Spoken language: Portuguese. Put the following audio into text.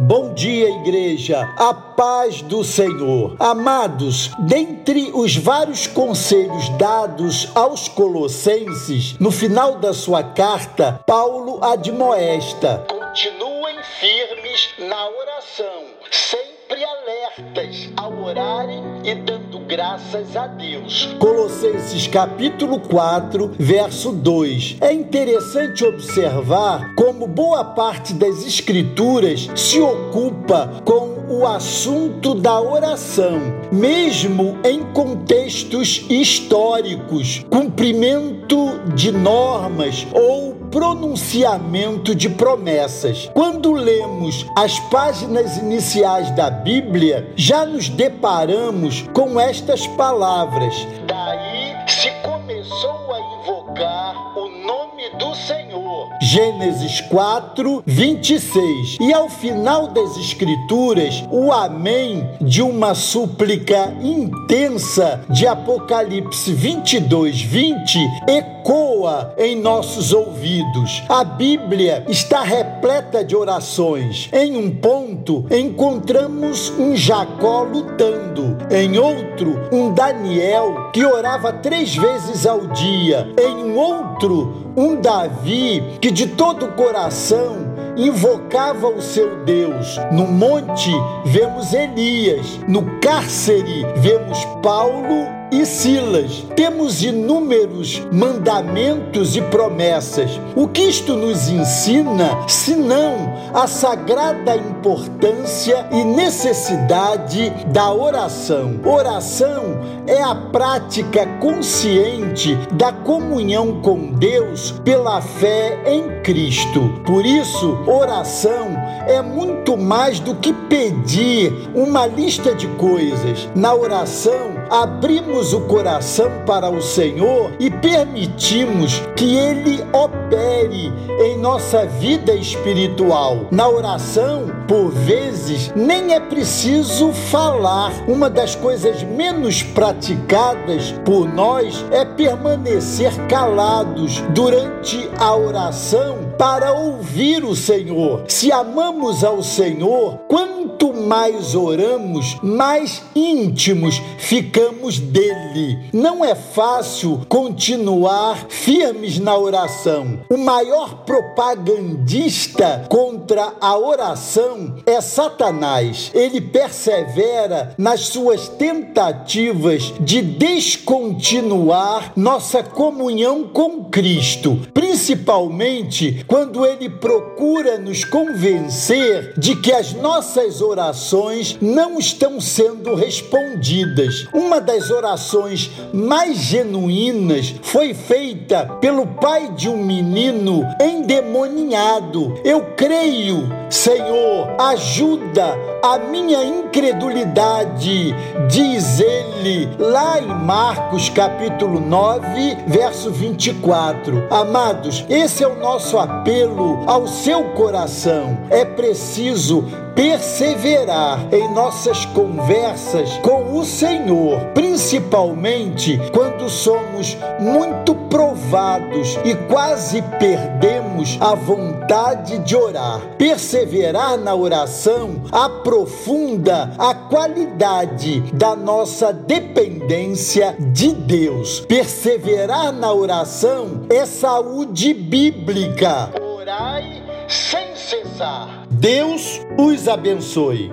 Bom dia, igreja. A paz do Senhor. Amados, dentre os vários conselhos dados aos colossenses, no final da sua carta, Paulo admoesta: continuem firmes na oração, sempre alertas ao orarem e dando graças a Deus. Colossenses capítulo 4, verso 2. É interessante observar como boa parte das escrituras se ocupa com o assunto da oração, mesmo em contextos históricos, cumprimento de normas ou pronunciamento de promessas. Quando lemos as páginas iniciais da Bíblia, já nos deparamos com estas palavras. Senhor. Gênesis 4, 26. E ao final das Escrituras, o Amém de uma súplica intensa de Apocalipse 22, 20 ecoa em nossos ouvidos. A Bíblia está repleta de orações. Em um ponto, encontramos um Jacó lutando, em outro, um Daniel que orava três vezes ao dia, em um outro, um Davi que de todo o coração invocava o seu Deus. No monte vemos Elias, no cárcere vemos Paulo e Silas. Temos inúmeros mandamentos e promessas. O que isto nos ensina, senão a sagrada importância e necessidade da oração? Oração é a prática consciente da comunhão com Deus pela fé em Cristo. Por isso, oração é muito mais do que pedir uma lista de coisas. Na oração, abrimos o coração para o Senhor e permitimos que Ele opere em nossa vida espiritual. Na oração, por vezes, nem é preciso falar. Uma das coisas menos praticadas por nós é permanecer calados durante a oração para ouvir o Senhor. Se amamos ao Senhor, quanto mais oramos, mais íntimos ficamos dele. Não é fácil continuar firmes na oração. O maior propagandista contra a oração é Satanás. Ele persevera nas suas tentativas de descontinuar nossa comunhão com Cristo, principalmente quando ele procura nos convencer de que as nossas orações não estão sendo respondidas. Uma das orações mais genuínas foi feita pelo pai de um menino endemoninhado. Eu creio, Senhor, ajuda a minha incredulidade, diz ele lá em Marcos capítulo 9, verso 24. Amados, esse é o nosso apelo ao seu coração. É preciso perseverar em nossas conversas com o Senhor, principalmente quando somos muito provados e quase perdemos a vontade de orar. Perseverar na oração aprofunda a qualidade da nossa dependência de Deus. Perseverar na oração é saúde bíblica. Orai sem cessar. Deus os abençoe.